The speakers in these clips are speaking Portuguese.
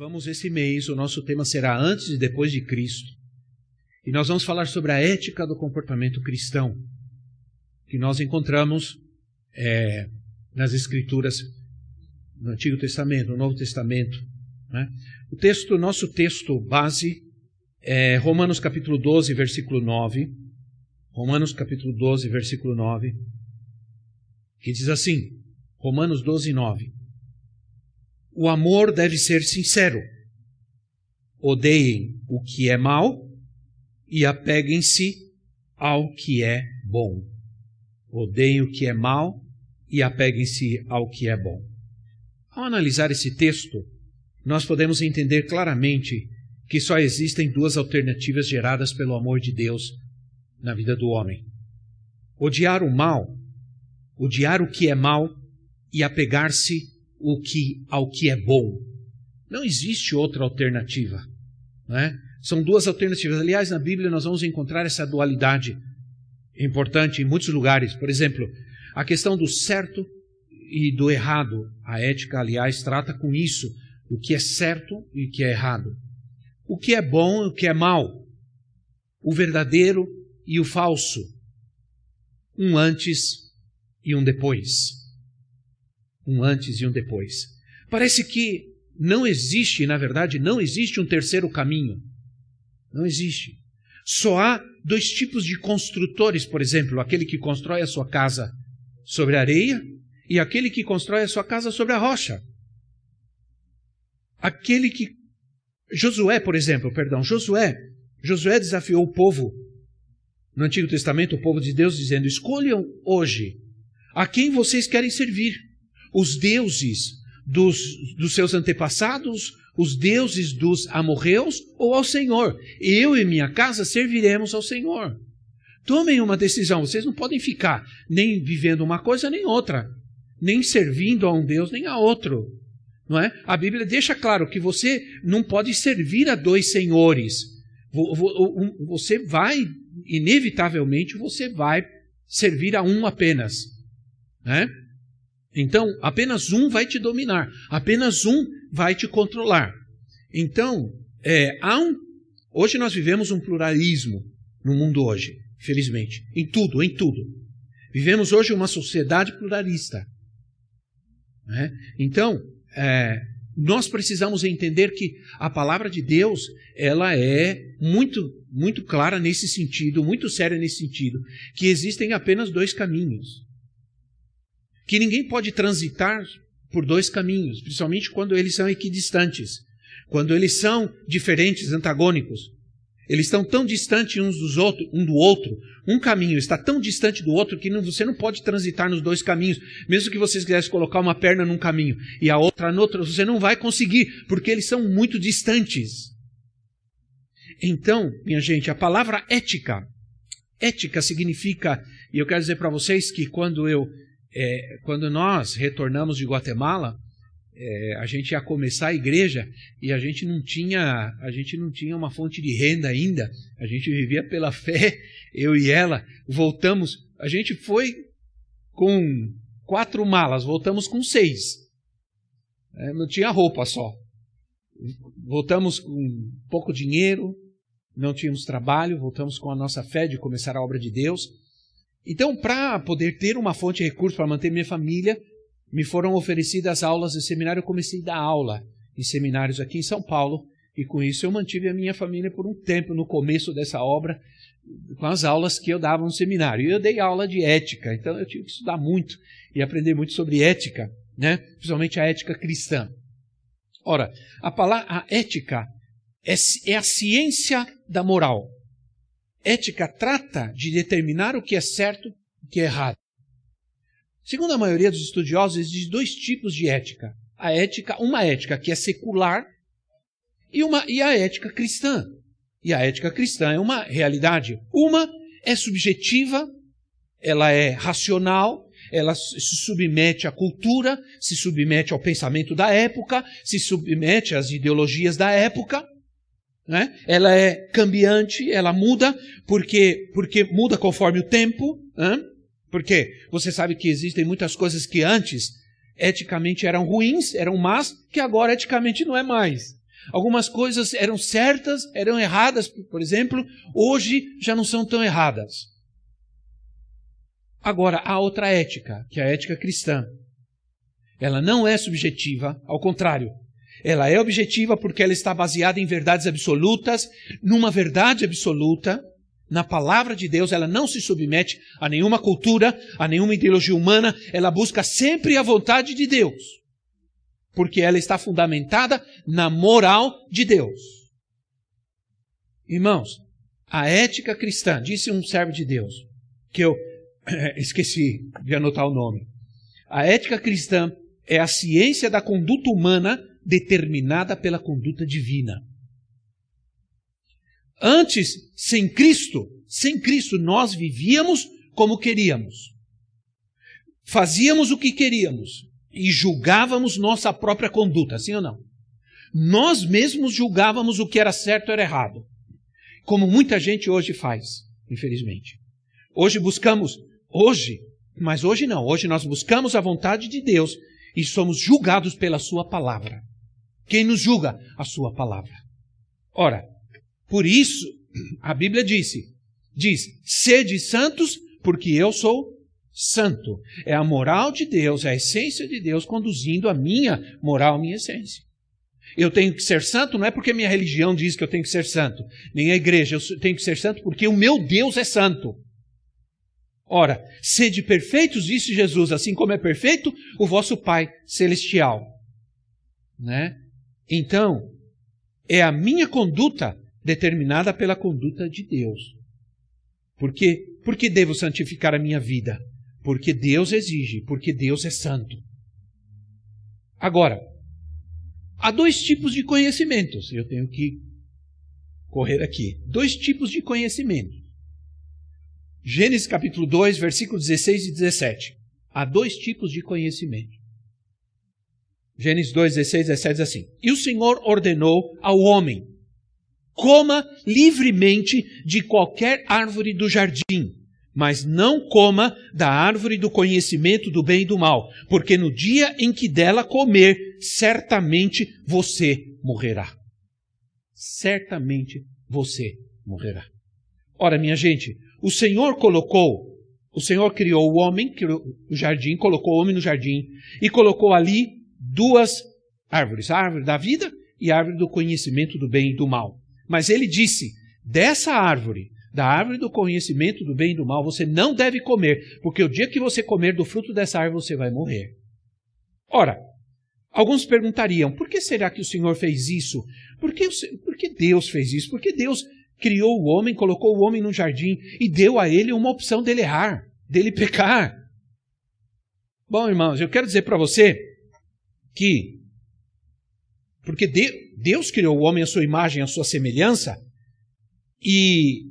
Vamos esse mês, o nosso tema será Antes e Depois de Cristo. E nós vamos falar sobre a ética do comportamento cristão, que nós encontramos é, nas Escrituras, no Antigo Testamento, no Novo Testamento. Né? O texto, nosso texto base é Romanos capítulo 12, versículo 9. Romanos capítulo 12, versículo 9, que diz assim, Romanos 12, 9. O amor deve ser sincero. Odeiem o que é mal e apeguem-se ao que é bom. Odeiem o que é mal e apeguem-se ao que é bom. Ao analisar esse texto, nós podemos entender claramente que só existem duas alternativas geradas pelo amor de Deus na vida do homem: odiar o mal, odiar o que é mal e apegar-se o que ao que é bom. Não existe outra alternativa, não é? São duas alternativas. Aliás, na Bíblia nós vamos encontrar essa dualidade importante em muitos lugares. Por exemplo, a questão do certo e do errado. A ética, aliás, trata com isso, o que é certo e o que é errado. O que é bom e o que é mal. O verdadeiro e o falso. Um antes e um depois. Um antes e um depois. Parece que não existe, na verdade, não existe um terceiro caminho. Não existe. Só há dois tipos de construtores, por exemplo, aquele que constrói a sua casa sobre areia e aquele que constrói a sua casa sobre a rocha. Aquele que. Josué, por exemplo, perdão, Josué. Josué desafiou o povo no Antigo Testamento, o povo de Deus, dizendo: Escolham hoje a quem vocês querem servir. Os deuses dos, dos seus antepassados, os deuses dos amorreus ou ao Senhor. Eu e minha casa serviremos ao Senhor. Tomem uma decisão. Vocês não podem ficar nem vivendo uma coisa nem outra, nem servindo a um Deus nem a outro. Não é? A Bíblia deixa claro que você não pode servir a dois senhores. Você vai, inevitavelmente, você vai servir a um apenas. Né? Então, apenas um vai te dominar, apenas um vai te controlar. Então, é, há um, hoje nós vivemos um pluralismo no mundo hoje, felizmente, em tudo, em tudo. Vivemos hoje uma sociedade pluralista. Né? Então, é, nós precisamos entender que a palavra de Deus ela é muito muito clara nesse sentido, muito séria nesse sentido, que existem apenas dois caminhos que ninguém pode transitar por dois caminhos, principalmente quando eles são equidistantes, quando eles são diferentes, antagônicos. Eles estão tão distantes uns dos outros, um do outro. Um caminho está tão distante do outro que não, você não pode transitar nos dois caminhos. Mesmo que vocês quisessem colocar uma perna num caminho e a outra no outro, você não vai conseguir, porque eles são muito distantes. Então, minha gente, a palavra ética, ética significa, e eu quero dizer para vocês que quando eu é, quando nós retornamos de Guatemala, é, a gente ia começar a igreja e a gente não tinha a gente não tinha uma fonte de renda ainda. A gente vivia pela fé, eu e ela. Voltamos, a gente foi com quatro malas, voltamos com seis. É, não tinha roupa só. Voltamos com pouco dinheiro, não tínhamos trabalho, voltamos com a nossa fé de começar a obra de Deus. Então, para poder ter uma fonte de recursos para manter minha família, me foram oferecidas aulas de seminário. Eu comecei a dar aula em seminários aqui em São Paulo, e com isso eu mantive a minha família por um tempo no começo dessa obra, com as aulas que eu dava no seminário. E eu dei aula de ética, então eu tive que estudar muito e aprender muito sobre ética, né? principalmente a ética cristã. Ora, a palavra a ética é, é a ciência da moral. Ética trata de determinar o que é certo e o que é errado. Segundo a maioria dos estudiosos, existem dois tipos de ética. A ética, uma ética que é secular, e, uma, e a ética cristã. E a ética cristã é uma realidade. Uma é subjetiva, ela é racional, ela se submete à cultura, se submete ao pensamento da época, se submete às ideologias da época. Né? Ela é cambiante, ela muda, porque, porque muda conforme o tempo. Né? Porque você sabe que existem muitas coisas que antes eticamente eram ruins, eram más, que agora eticamente não é mais. Algumas coisas eram certas, eram erradas, por exemplo, hoje já não são tão erradas. Agora, há outra ética, que é a ética cristã. Ela não é subjetiva, ao contrário. Ela é objetiva porque ela está baseada em verdades absolutas, numa verdade absoluta, na palavra de Deus, ela não se submete a nenhuma cultura, a nenhuma ideologia humana, ela busca sempre a vontade de Deus. Porque ela está fundamentada na moral de Deus. Irmãos, a ética cristã, disse um servo de Deus, que eu esqueci de anotar o nome. A ética cristã é a ciência da conduta humana determinada pela conduta divina. Antes, sem Cristo, sem Cristo, nós vivíamos como queríamos. Fazíamos o que queríamos e julgávamos nossa própria conduta, sim ou não? Nós mesmos julgávamos o que era certo ou era errado. Como muita gente hoje faz, infelizmente. Hoje buscamos Hoje, mas hoje não, hoje nós buscamos a vontade de Deus e somos julgados pela Sua palavra. Quem nos julga? A Sua palavra. Ora, por isso, a Bíblia disse, diz, sede santos, porque eu sou santo. É a moral de Deus, é a essência de Deus conduzindo a minha moral, a minha essência. Eu tenho que ser santo não é porque minha religião diz que eu tenho que ser santo, nem a igreja, eu tenho que ser santo porque o meu Deus é santo. Ora, sede perfeitos, disse Jesus, assim como é perfeito o vosso Pai celestial. Né? Então, é a minha conduta determinada pela conduta de Deus. Por quê? Porque devo santificar a minha vida? Porque Deus exige, porque Deus é santo. Agora, há dois tipos de conhecimentos. Eu tenho que correr aqui. Dois tipos de conhecimento. Gênesis capítulo 2, versículos 16 e 17. Há dois tipos de conhecimento. Gênesis 2, 16 e 17 diz assim: E o Senhor ordenou ao homem: coma livremente de qualquer árvore do jardim, mas não coma da árvore do conhecimento do bem e do mal, porque no dia em que dela comer, certamente você morrerá. Certamente você morrerá. Ora, minha gente, o Senhor colocou, o Senhor criou o homem, criou o jardim, colocou o homem no jardim e colocou ali duas árvores, a árvore da vida e a árvore do conhecimento do bem e do mal. Mas ele disse: dessa árvore, da árvore do conhecimento do bem e do mal, você não deve comer, porque o dia que você comer do fruto dessa árvore, você vai morrer. Ora, alguns perguntariam: por que será que o Senhor fez isso? Por que, por que Deus fez isso? Por que Deus criou o homem, colocou o homem no jardim e deu a ele uma opção dele errar, dele pecar. Bom, irmãos, eu quero dizer para você que, porque Deus criou o homem à sua imagem, à sua semelhança, e,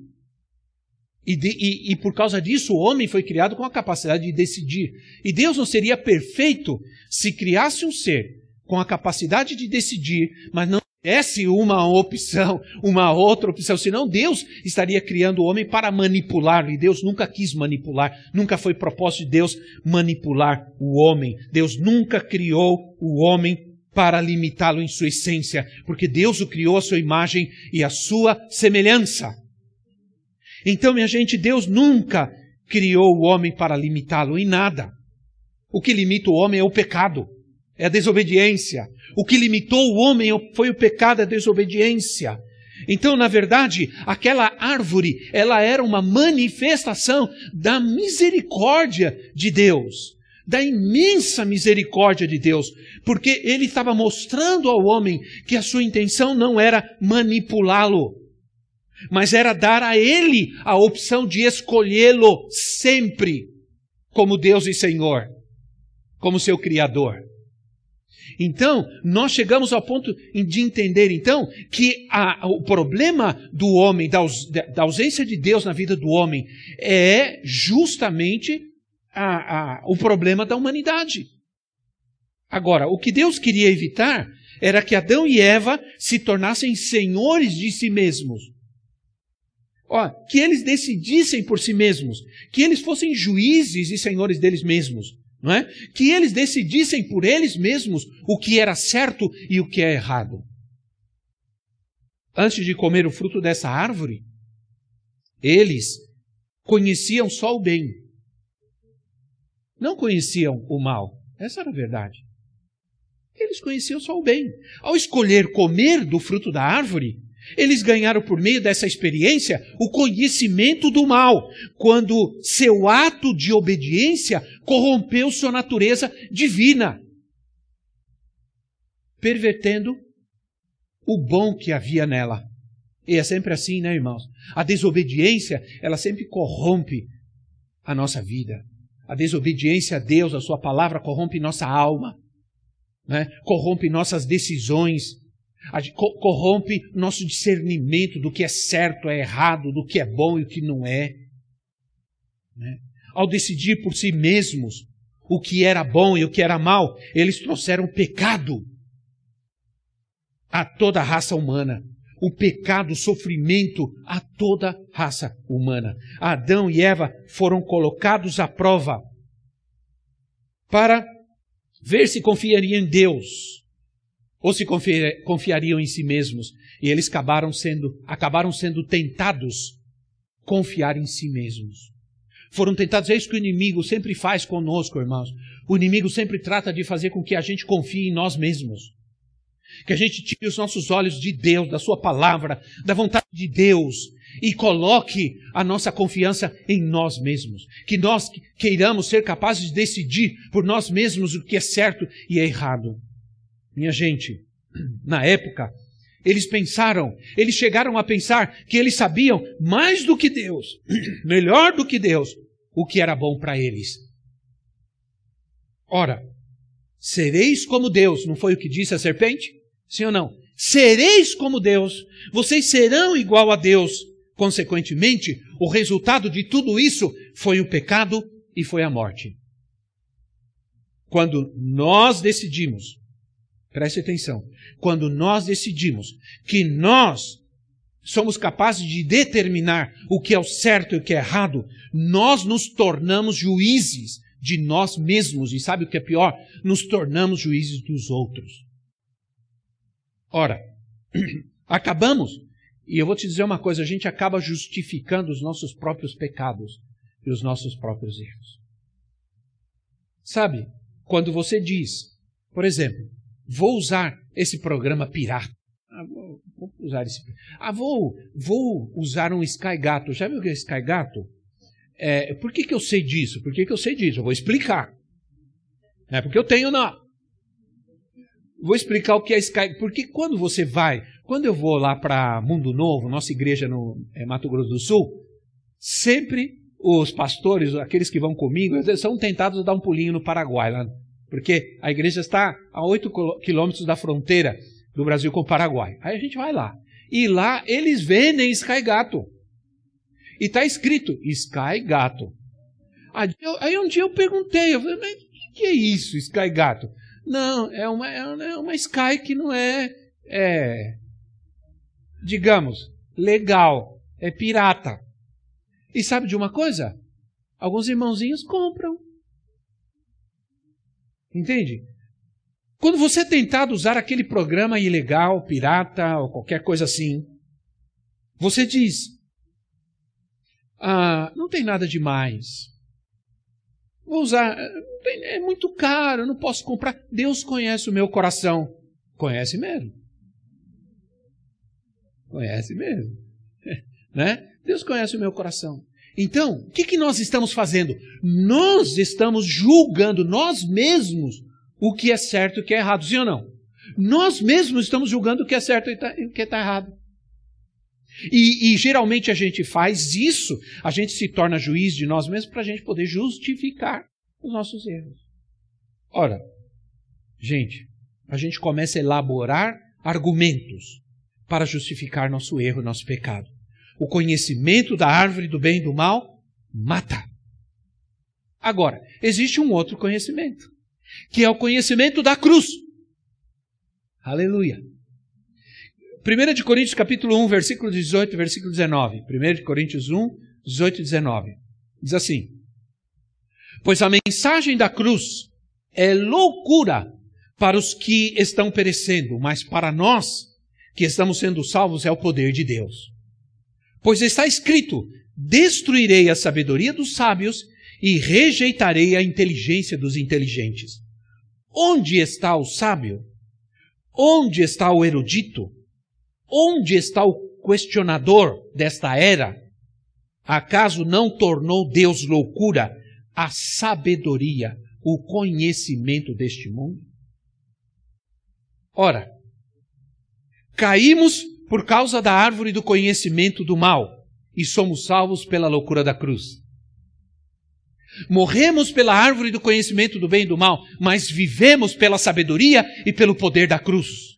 e, de, e, e por causa disso o homem foi criado com a capacidade de decidir. E Deus não seria perfeito se criasse um ser com a capacidade de decidir, mas não desse uma opção, uma outra opção, senão Deus estaria criando o homem para manipulá-lo, e Deus nunca quis manipular, nunca foi propósito de Deus manipular o homem. Deus nunca criou o homem para limitá-lo em sua essência, porque Deus o criou à sua imagem e à sua semelhança. Então, minha gente, Deus nunca criou o homem para limitá-lo em nada. O que limita o homem é o pecado é a desobediência. O que limitou o homem foi o pecado, a desobediência. Então, na verdade, aquela árvore, ela era uma manifestação da misericórdia de Deus, da imensa misericórdia de Deus, porque ele estava mostrando ao homem que a sua intenção não era manipulá-lo, mas era dar a ele a opção de escolhê-lo sempre como Deus e Senhor, como seu Criador. Então, nós chegamos ao ponto de entender, então, que a, o problema do homem, da, da, ausência de Deus na vida do homem, é justamente a, a, o problema da humanidade. Agora, o que Deus queria evitar era que Adão e Eva se tornassem senhores de si mesmos. Ó, que eles decidissem por si mesmos, que eles fossem juízes e senhores deles mesmos, não é? Que eles decidissem por eles mesmos o que era certo e o que é errado. Antes de comer o fruto dessa árvore, eles conheciam só o bem. Não conheciam o mal. Essa era a verdade. Eles conheciam só o bem. Ao escolher comer do fruto da árvore, eles ganharam por meio dessa experiência o conhecimento do mal, quando seu ato de obediência corrompeu sua natureza divina, pervertendo o bom que havia nela. E é sempre assim, né, irmãos? A desobediência, ela sempre corrompe a nossa vida. A desobediência a Deus, a Sua palavra, corrompe nossa alma, né? corrompe nossas decisões, corrompe nosso discernimento do que é certo, é errado, do que é bom e o que não é. Né? Ao decidir por si mesmos o que era bom e o que era mal, eles trouxeram pecado a toda a raça humana. O pecado, o sofrimento a toda a raça humana. Adão e Eva foram colocados à prova para ver se confiariam em Deus ou se confiariam em si mesmos. E eles acabaram sendo, acabaram sendo tentados confiar em si mesmos. Foram tentados, é isso que o inimigo sempre faz conosco, irmãos. O inimigo sempre trata de fazer com que a gente confie em nós mesmos. Que a gente tire os nossos olhos de Deus, da Sua palavra, da vontade de Deus e coloque a nossa confiança em nós mesmos. Que nós queiramos ser capazes de decidir por nós mesmos o que é certo e é errado. Minha gente, na época, eles pensaram, eles chegaram a pensar que eles sabiam mais do que Deus, melhor do que Deus, o que era bom para eles. Ora, sereis como Deus, não foi o que disse a serpente? Sim ou não? Sereis como Deus, vocês serão igual a Deus. Consequentemente, o resultado de tudo isso foi o pecado e foi a morte. Quando nós decidimos Preste atenção. Quando nós decidimos que nós somos capazes de determinar o que é o certo e o que é errado, nós nos tornamos juízes de nós mesmos. E sabe o que é pior? Nos tornamos juízes dos outros. Ora, acabamos, e eu vou te dizer uma coisa: a gente acaba justificando os nossos próprios pecados e os nossos próprios erros. Sabe, quando você diz, por exemplo, vou usar esse programa pirata. Ah, vou, vou, usar esse. Ah, vou, vou usar um Sky Gato. Já viu o que é Sky Gato? É, por que, que eu sei disso? Por que, que eu sei disso? Eu vou explicar. Não é porque eu tenho, não. Vou explicar o que é Sky. Porque quando você vai, quando eu vou lá para Mundo Novo, nossa igreja no é, Mato Grosso do Sul, sempre os pastores, aqueles que vão comigo, são tentados a dar um pulinho no Paraguai, lá porque a igreja está a 8 quilômetros da fronteira do Brasil com o Paraguai. Aí a gente vai lá. E lá eles vendem Sky Gato. E está escrito Sky Gato. Aí um dia eu perguntei, eu falei, mas o que é isso, Sky Gato? Não, é uma, é uma Sky que não é, é, digamos, legal, é pirata. E sabe de uma coisa? Alguns irmãozinhos compram. Entende? Quando você é tentado usar aquele programa ilegal, pirata ou qualquer coisa assim, você diz: ah, não tem nada demais. Vou usar, é muito caro, não posso comprar. Deus conhece o meu coração. Conhece mesmo. Conhece mesmo. né? Deus conhece o meu coração. Então, o que, que nós estamos fazendo? Nós estamos julgando nós mesmos o que é certo e o que é errado, sim ou não? Nós mesmos estamos julgando o que é certo e tá, o que está errado. E, e, geralmente a gente faz isso, a gente se torna juiz de nós mesmos para a gente poder justificar os nossos erros. Ora, gente, a gente começa a elaborar argumentos para justificar nosso erro, nosso pecado. O conhecimento da árvore do bem e do mal mata. Agora, existe um outro conhecimento, que é o conhecimento da cruz. Aleluia. 1 de Coríntios capítulo 1, versículo 18 versículo 19. 1 de Coríntios 1, 18 e 19. Diz assim: Pois a mensagem da cruz é loucura para os que estão perecendo, mas para nós que estamos sendo salvos é o poder de Deus. Pois está escrito: Destruirei a sabedoria dos sábios e rejeitarei a inteligência dos inteligentes. Onde está o sábio? Onde está o erudito? Onde está o questionador desta era? Acaso não tornou Deus loucura a sabedoria, o conhecimento deste mundo? Ora, caímos por causa da árvore do conhecimento do mal e somos salvos pela loucura da cruz. Morremos pela árvore do conhecimento do bem e do mal, mas vivemos pela sabedoria e pelo poder da cruz.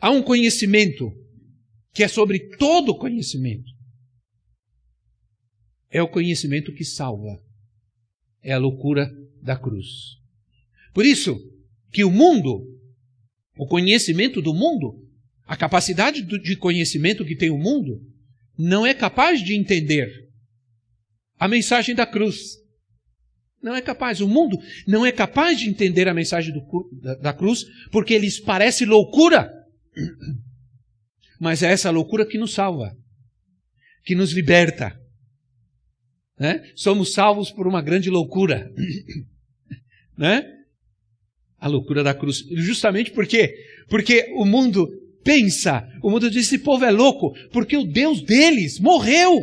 Há um conhecimento que é sobre todo conhecimento. É o conhecimento que salva. É a loucura da cruz. Por isso que o mundo, o conhecimento do mundo, a capacidade de conhecimento que tem o mundo, não é capaz de entender a mensagem da cruz. Não é capaz. O mundo não é capaz de entender a mensagem do, da, da cruz porque lhes parece loucura. Mas é essa loucura que nos salva, que nos liberta. Né? Somos salvos por uma grande loucura. né? A loucura da cruz. Justamente porque porque o mundo pensa, o mundo diz: esse povo é louco, porque o Deus deles morreu.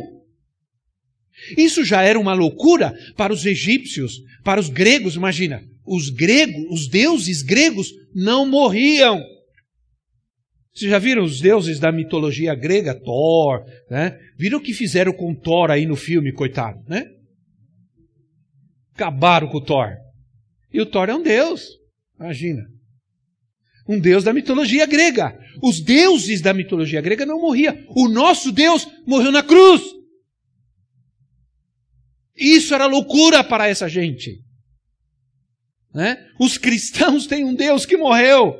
Isso já era uma loucura para os egípcios, para os gregos, imagina. Os gregos, os deuses gregos não morriam. Vocês já viram os deuses da mitologia grega, Thor, né? Viram o que fizeram com Thor aí no filme, coitado, né? Acabaram com o Thor. E o Thor é um deus, imagina um deus da mitologia grega. Os deuses da mitologia grega não morriam. O nosso Deus morreu na cruz. Isso era loucura para essa gente. Né? Os cristãos têm um Deus que morreu.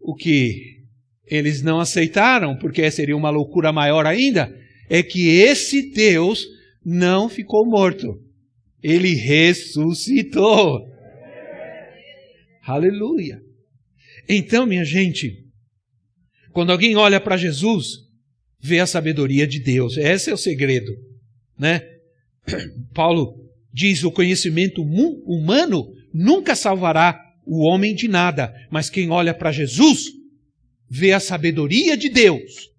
O que eles não aceitaram, porque seria uma loucura maior ainda, é que esse Deus não ficou morto. Ele ressuscitou. Aleluia. Então, minha gente, quando alguém olha para Jesus, vê a sabedoria de Deus. Esse é o segredo, né? Paulo diz: o conhecimento humano nunca salvará o homem de nada, mas quem olha para Jesus vê a sabedoria de Deus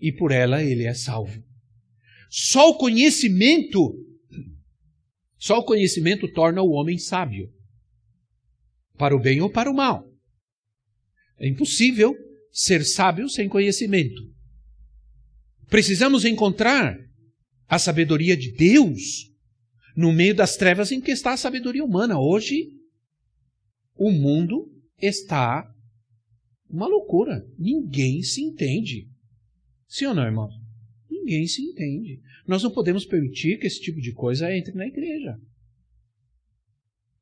e por ela ele é salvo. Só o conhecimento, só o conhecimento torna o homem sábio para o bem ou para o mal. É impossível ser sábio sem conhecimento. Precisamos encontrar a sabedoria de Deus no meio das trevas em que está a sabedoria humana. Hoje, o mundo está uma loucura. Ninguém se entende. Sim ou não, irmão? Ninguém se entende. Nós não podemos permitir que esse tipo de coisa entre na igreja.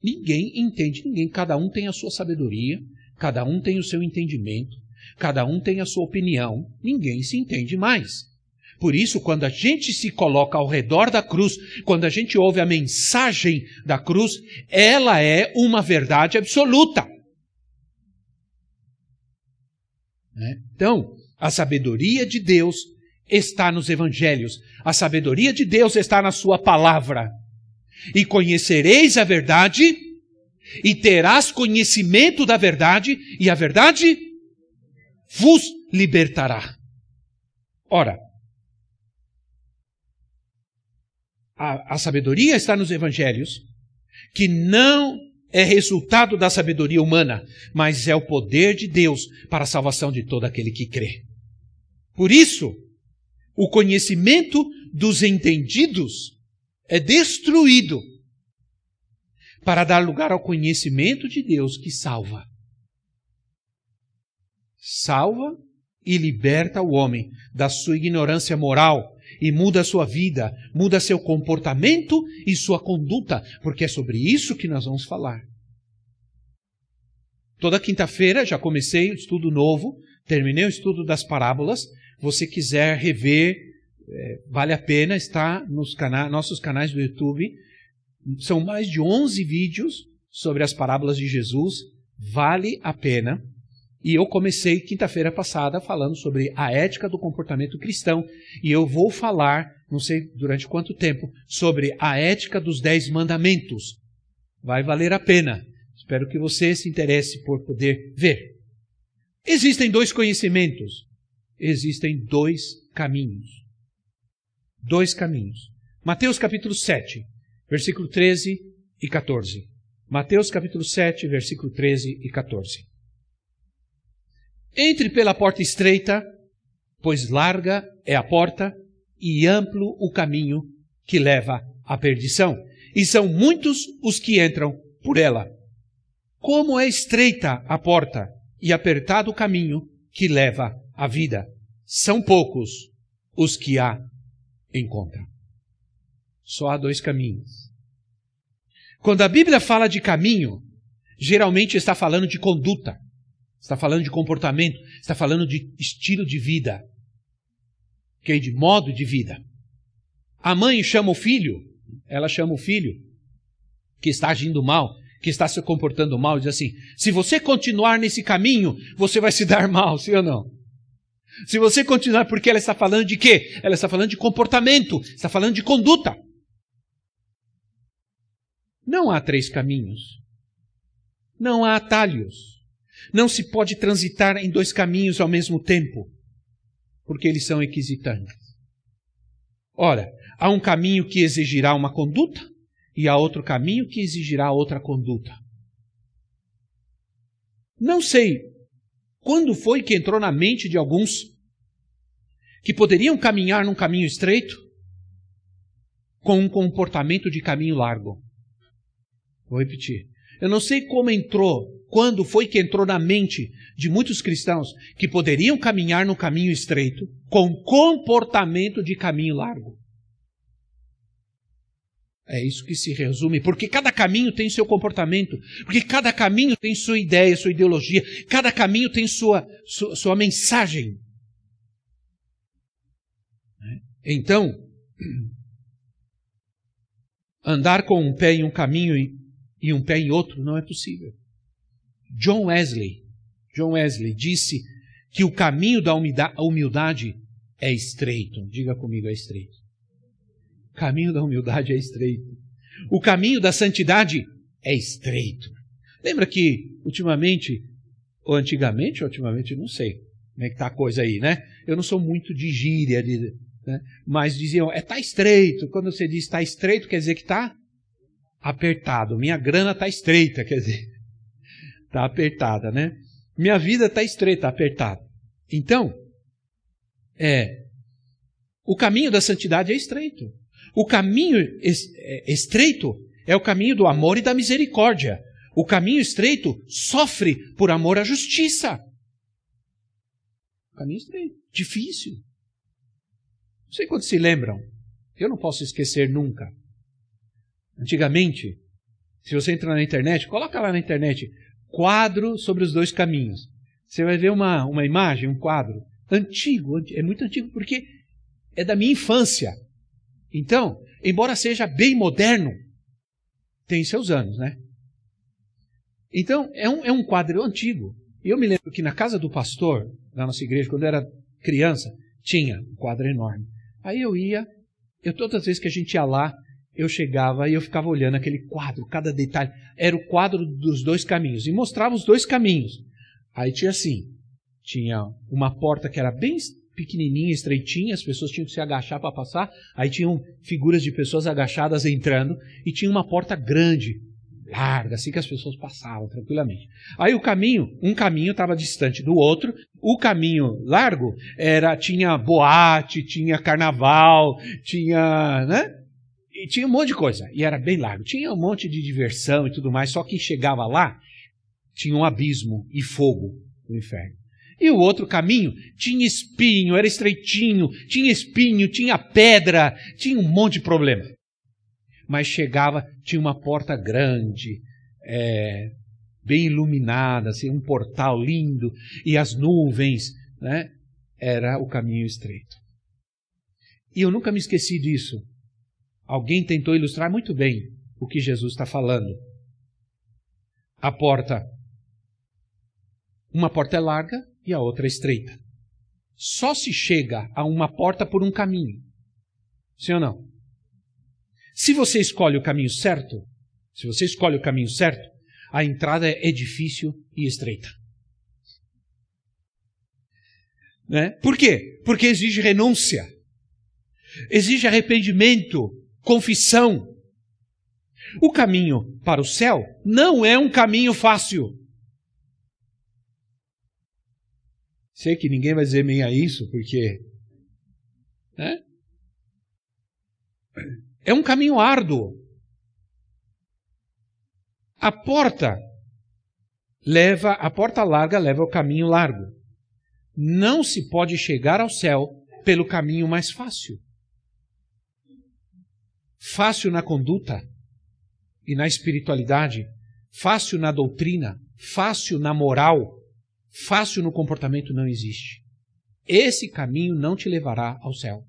Ninguém entende ninguém. Cada um tem a sua sabedoria, cada um tem o seu entendimento, cada um tem a sua opinião. Ninguém se entende mais. Por isso, quando a gente se coloca ao redor da cruz, quando a gente ouve a mensagem da cruz, ela é uma verdade absoluta. Né? Então, a sabedoria de Deus está nos evangelhos, a sabedoria de Deus está na Sua palavra e conhecereis a verdade, e terás conhecimento da verdade, e a verdade vos libertará. Ora, a, a sabedoria está nos evangelhos, que não é resultado da sabedoria humana, mas é o poder de Deus para a salvação de todo aquele que crê. Por isso, o conhecimento dos entendidos é destruído para dar lugar ao conhecimento de Deus que salva. Salva e liberta o homem da sua ignorância moral e muda a sua vida, muda seu comportamento e sua conduta, porque é sobre isso que nós vamos falar. Toda quinta-feira já comecei o estudo novo, terminei o estudo das parábolas. Você quiser rever, é, vale a pena, está nos cana nossos canais do YouTube. São mais de 11 vídeos sobre as parábolas de Jesus, vale a pena. E eu comecei quinta-feira passada falando sobre a ética do comportamento cristão. E eu vou falar, não sei durante quanto tempo, sobre a ética dos dez mandamentos. Vai valer a pena. Espero que você se interesse por poder ver. Existem dois conhecimentos. Existem dois caminhos. Dois caminhos. Mateus capítulo 7, versículo 13 e 14. Mateus capítulo 7, versículo 13 e 14. Entre pela porta estreita, pois larga é a porta e amplo o caminho que leva à perdição, e são muitos os que entram por ela. Como é estreita a porta e apertado o caminho que leva à vida, são poucos os que a encontram. Só há dois caminhos. Quando a Bíblia fala de caminho, geralmente está falando de conduta, está falando de comportamento, está falando de estilo de vida, okay? de modo de vida. A mãe chama o filho, ela chama o filho que está agindo mal, que está se comportando mal, diz assim: se você continuar nesse caminho, você vai se dar mal, sim ou não? Se você continuar, porque ela está falando de quê? Ela está falando de comportamento, está falando de conduta. Não há três caminhos. Não há atalhos. Não se pode transitar em dois caminhos ao mesmo tempo, porque eles são equidistantes. Ora, há um caminho que exigirá uma conduta e há outro caminho que exigirá outra conduta. Não sei quando foi que entrou na mente de alguns que poderiam caminhar num caminho estreito com um comportamento de caminho largo. Vou repetir. Eu não sei como entrou, quando foi que entrou na mente de muitos cristãos que poderiam caminhar no caminho estreito com comportamento de caminho largo. É isso que se resume, porque cada caminho tem seu comportamento, porque cada caminho tem sua ideia, sua ideologia, cada caminho tem sua, sua, sua mensagem. Então, andar com um pé em um caminho e, e um pé em outro não é possível. John Wesley, John Wesley disse que o caminho da humildade é estreito. Diga comigo, é estreito. O caminho da humildade é estreito. O caminho da santidade é estreito. Lembra que ultimamente, ou antigamente, ou ultimamente, não sei como é que está a coisa aí, né? Eu não sou muito de gíria, de, né? mas diziam, é tá estreito. Quando você diz está estreito, quer dizer que está apertado. Minha grana está estreita, quer dizer, está apertada, né? Minha vida está estreita, apertada. Então, é, o caminho da santidade é estreito. O caminho é, estreito é o caminho do amor e da misericórdia. O caminho estreito sofre por amor à justiça. Caminho estreito, difícil. Não sei quantos se lembram. Eu não posso esquecer nunca. Antigamente, se você entrar na internet, coloca lá na internet quadro sobre os dois caminhos. Você vai ver uma, uma imagem, um quadro antigo, é muito antigo porque é da minha infância. Então, embora seja bem moderno, tem seus anos, né? Então, é um, é um quadro antigo. Eu me lembro que na casa do pastor, na nossa igreja, quando eu era criança, tinha um quadro enorme. Aí eu ia, eu todas as vezes que a gente ia lá, eu chegava e eu ficava olhando aquele quadro, cada detalhe. Era o quadro dos dois caminhos. E mostrava os dois caminhos. Aí tinha assim, tinha uma porta que era bem pequenininha, estreitinha, as pessoas tinham que se agachar para passar. Aí tinham figuras de pessoas agachadas entrando e tinha uma porta grande, larga, assim que as pessoas passavam tranquilamente. Aí o caminho, um caminho estava distante do outro. O caminho largo era tinha boate, tinha carnaval, tinha, né? e tinha um monte de coisa, e era bem largo. Tinha um monte de diversão e tudo mais, só que chegava lá, tinha um abismo e fogo no inferno. E o outro caminho tinha espinho, era estreitinho, tinha espinho, tinha pedra, tinha um monte de problema. Mas chegava, tinha uma porta grande, é, bem iluminada, assim, um portal lindo, e as nuvens, né? Era o caminho estreito. E eu nunca me esqueci disso. Alguém tentou ilustrar muito bem o que Jesus está falando. A porta, uma porta é larga e a outra estreita. Só se chega a uma porta por um caminho. Sim ou não? Se você escolhe o caminho certo, se você escolhe o caminho certo, a entrada é difícil e estreita. Né? Por quê? Porque exige renúncia, exige arrependimento, confissão. O caminho para o céu não é um caminho fácil. Sei que ninguém vai dizer meio a isso, porque. Né? É um caminho árduo. A porta leva, a porta larga leva ao caminho largo. Não se pode chegar ao céu pelo caminho mais fácil. Fácil na conduta e na espiritualidade, fácil na doutrina, fácil na moral, fácil no comportamento não existe. Esse caminho não te levará ao céu.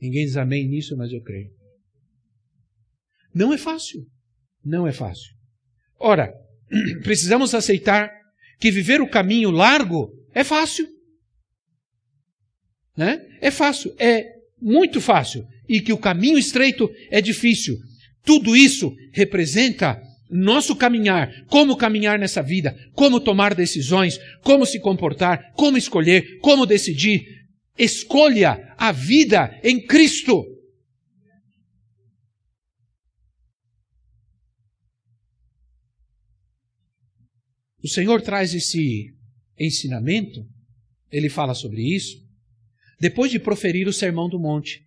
Ninguém diz amém nisso, mas eu creio. Não é fácil. Não é fácil. Ora, precisamos aceitar que viver o caminho largo é fácil. Né? É fácil, é muito fácil. E que o caminho estreito é difícil. Tudo isso representa nosso caminhar, como caminhar nessa vida, como tomar decisões, como se comportar, como escolher, como decidir. Escolha a vida em Cristo. O Senhor traz esse ensinamento, ele fala sobre isso, depois de proferir o Sermão do Monte,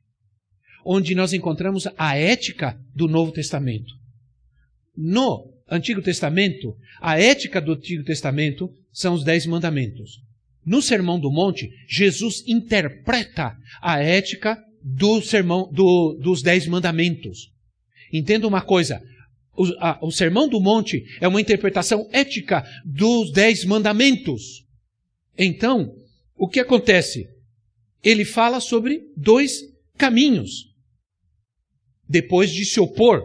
onde nós encontramos a ética do Novo Testamento. No Antigo Testamento, a ética do Antigo Testamento são os Dez Mandamentos. No Sermão do Monte, Jesus interpreta a ética do sermão do, dos Dez Mandamentos. Entenda uma coisa: o, a, o Sermão do Monte é uma interpretação ética dos Dez Mandamentos. Então, o que acontece? Ele fala sobre dois caminhos. Depois de se opor,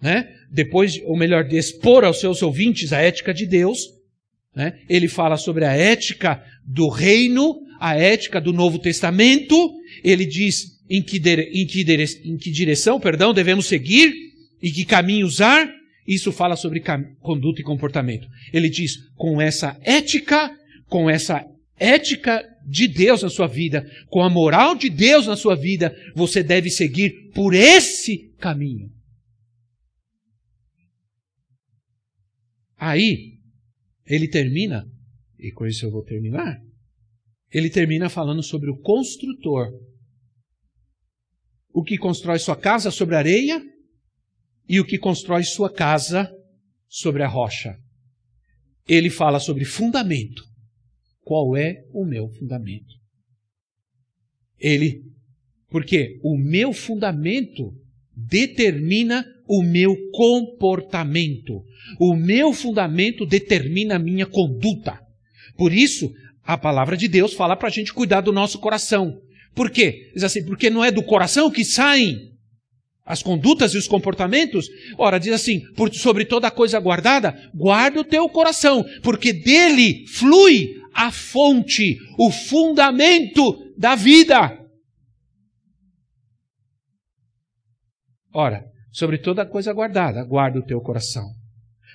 né? Depois, ou melhor, de expor aos seus ouvintes a ética de Deus, né? ele fala sobre a ética do reino, a ética do Novo Testamento, ele diz em que, em que, em que direção perdão, devemos seguir, e que caminho usar, isso fala sobre conduta e comportamento. Ele diz: com essa ética, com essa ética de Deus na sua vida, com a moral de Deus na sua vida, você deve seguir por esse caminho. Aí, ele termina, e com isso eu vou terminar, ele termina falando sobre o construtor. O que constrói sua casa sobre areia e o que constrói sua casa sobre a rocha. Ele fala sobre fundamento. Qual é o meu fundamento? Ele, porque o meu fundamento determina o meu comportamento. O meu fundamento determina a minha conduta. Por isso, a palavra de Deus fala para a gente cuidar do nosso coração. Por quê? Diz assim, porque não é do coração que saem as condutas e os comportamentos, ora, diz assim: por, sobre toda coisa guardada, guarda o teu coração, porque dele flui a fonte, o fundamento da vida. Ora, sobre toda coisa guardada, guarda o teu coração,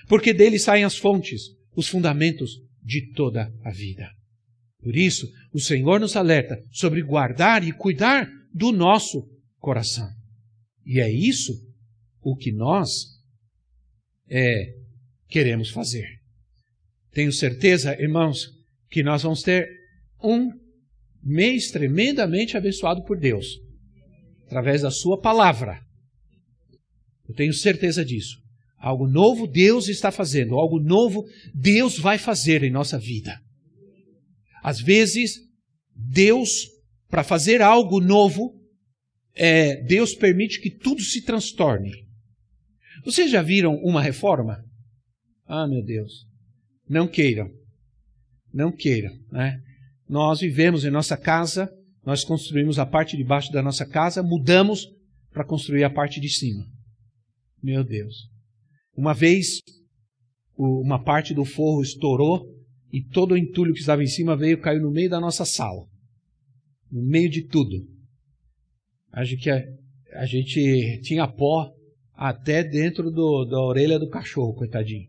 porque dele saem as fontes, os fundamentos de toda a vida. Por isso, o Senhor nos alerta sobre guardar e cuidar do nosso coração. E é isso o que nós é, queremos fazer. Tenho certeza, irmãos, que nós vamos ter um mês tremendamente abençoado por Deus, através da Sua palavra. Eu tenho certeza disso. Algo novo Deus está fazendo, algo novo Deus vai fazer em nossa vida. Às vezes, Deus, para fazer algo novo, é, Deus permite que tudo se transtorne. Vocês já viram uma reforma? Ah, meu Deus. Não queiram. Não queiram. Né? Nós vivemos em nossa casa, nós construímos a parte de baixo da nossa casa, mudamos para construir a parte de cima. Meu Deus. Uma vez, uma parte do forro estourou e todo o entulho que estava em cima veio caiu no meio da nossa sala. No meio de tudo. Acho que a, a gente tinha pó até dentro do, da orelha do cachorro, coitadinho.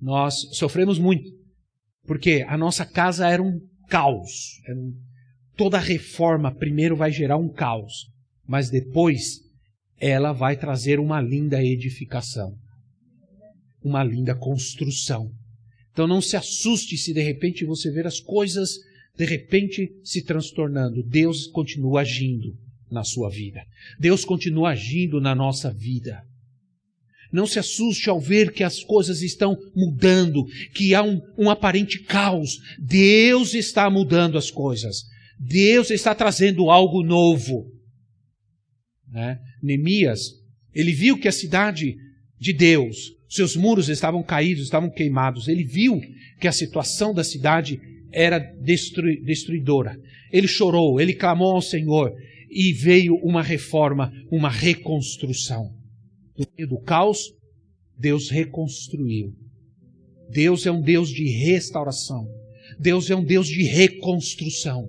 Nós sofremos muito, porque a nossa casa era um caos. Era um, toda reforma primeiro vai gerar um caos, mas depois ela vai trazer uma linda edificação, uma linda construção. Então não se assuste se de repente você ver as coisas de repente se transtornando. Deus continua agindo na sua vida. Deus continua agindo na nossa vida. Não se assuste ao ver que as coisas estão mudando, que há um, um aparente caos. Deus está mudando as coisas. Deus está trazendo algo novo. Né? Neemias, ele viu que a cidade de Deus, seus muros estavam caídos, estavam queimados. Ele viu que a situação da cidade era destruidora. Ele chorou, ele clamou ao Senhor e veio uma reforma, uma reconstrução. No meio do caos, Deus reconstruiu. Deus é um Deus de restauração. Deus é um Deus de reconstrução.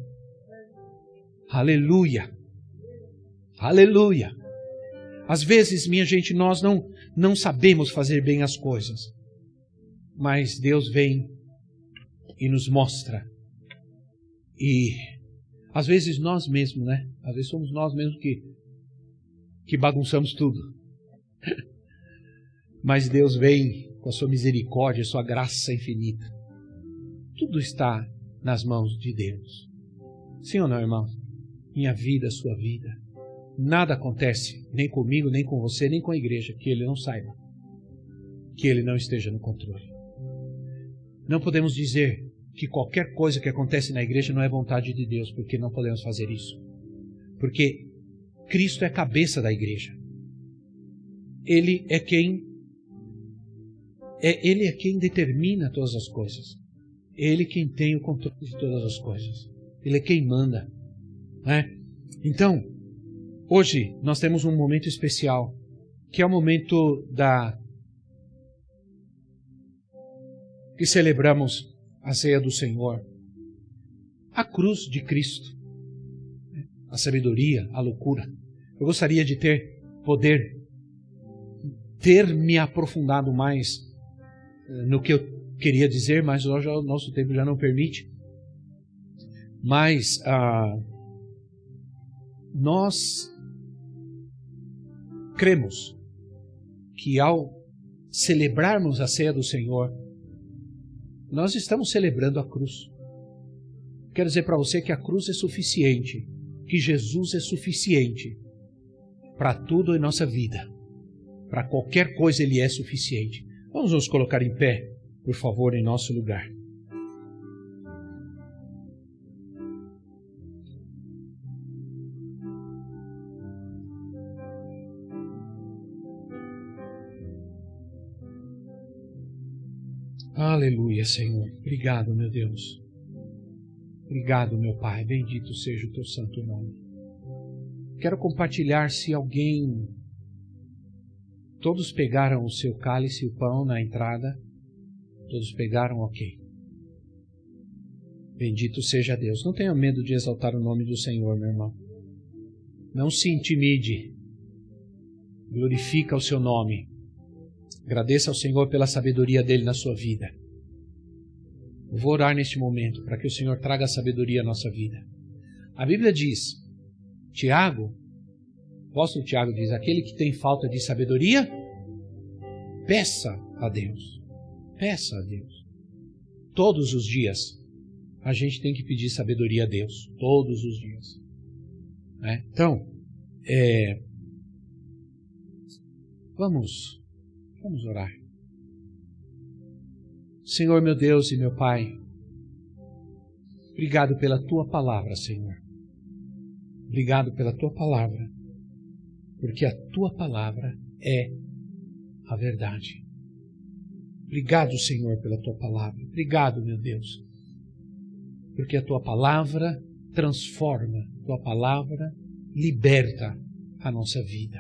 Aleluia. Aleluia. Às vezes, minha gente, nós não, não sabemos fazer bem as coisas, mas Deus vem e nos mostra. E às vezes nós mesmos, né? Às vezes somos nós mesmos que, que bagunçamos tudo. Mas Deus vem com a sua misericórdia, a sua graça infinita. Tudo está nas mãos de Deus. Sim ou não, irmão? Minha vida, sua vida. Nada acontece, nem comigo, nem com você, nem com a igreja, que ele não saiba, que ele não esteja no controle. Não podemos dizer que qualquer coisa que acontece na igreja não é vontade de Deus, porque não podemos fazer isso. Porque Cristo é a cabeça da igreja. Ele é quem é, ele é quem determina todas as coisas. Ele é quem tem o controle de todas as coisas. Ele é quem manda. Né? Então, Hoje nós temos um momento especial, que é o momento da que celebramos a ceia do Senhor. A cruz de Cristo, a sabedoria, a loucura. Eu gostaria de ter poder ter me aprofundado mais eh, no que eu queria dizer, mas o nosso tempo já não permite. Mas ah, nós cremos que ao celebrarmos a ceia do Senhor, nós estamos celebrando a cruz. Quero dizer para você que a cruz é suficiente, que Jesus é suficiente para tudo em nossa vida. Para qualquer coisa ele é suficiente. Vamos nos colocar em pé, por favor, em nosso lugar. Aleluia, Senhor. Obrigado, meu Deus. Obrigado, meu Pai. Bendito seja o teu santo nome. Quero compartilhar se alguém. Todos pegaram o seu cálice e o pão na entrada. Todos pegaram, ok. Bendito seja Deus. Não tenha medo de exaltar o nome do Senhor, meu irmão. Não se intimide. Glorifica o seu nome. Agradeça ao Senhor pela sabedoria dele na sua vida. Vou orar neste momento para que o Senhor traga sabedoria à nossa vida. A Bíblia diz, Tiago, o apóstolo Tiago diz: aquele que tem falta de sabedoria, peça a Deus. Peça a Deus. Todos os dias a gente tem que pedir sabedoria a Deus. Todos os dias. Né? Então, é, Vamos, vamos orar. Senhor meu Deus e meu Pai, obrigado pela tua palavra, Senhor. Obrigado pela tua palavra, porque a tua palavra é a verdade. Obrigado, Senhor, pela tua palavra. Obrigado, meu Deus, porque a tua palavra transforma, a tua palavra liberta a nossa vida.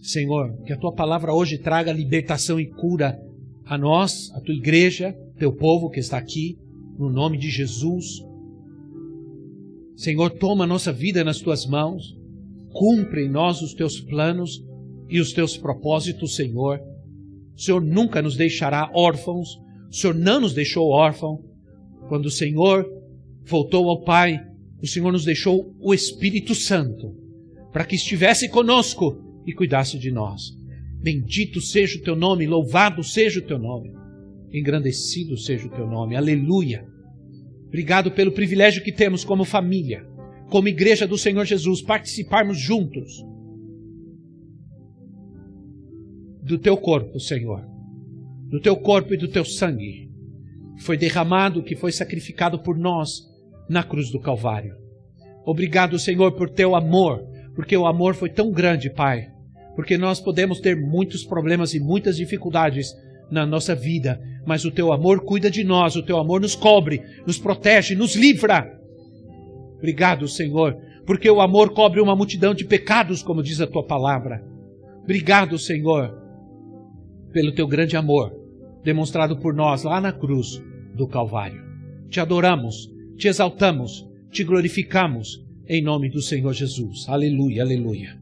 Senhor, que a tua palavra hoje traga libertação e cura a nós, a tua igreja, teu povo que está aqui, no nome de Jesus. Senhor, toma a nossa vida nas tuas mãos, cumpre em nós os teus planos e os teus propósitos, Senhor. O Senhor nunca nos deixará órfãos, o Senhor não nos deixou órfãos. Quando o Senhor voltou ao Pai, o Senhor nos deixou o Espírito Santo para que estivesse conosco e cuidasse de nós. Bendito seja o teu nome, louvado seja o teu nome, engrandecido seja o teu nome. Aleluia. Obrigado pelo privilégio que temos como família, como igreja do Senhor Jesus, participarmos juntos do teu corpo, Senhor, do teu corpo e do teu sangue, foi derramado, que foi sacrificado por nós na cruz do Calvário. Obrigado, Senhor, por teu amor, porque o amor foi tão grande, Pai, porque nós podemos ter muitos problemas e muitas dificuldades na nossa vida, mas o teu amor cuida de nós, o teu amor nos cobre, nos protege, nos livra. Obrigado, Senhor, porque o amor cobre uma multidão de pecados, como diz a tua palavra. Obrigado, Senhor, pelo teu grande amor demonstrado por nós lá na cruz do Calvário. Te adoramos, te exaltamos, te glorificamos em nome do Senhor Jesus. Aleluia, aleluia.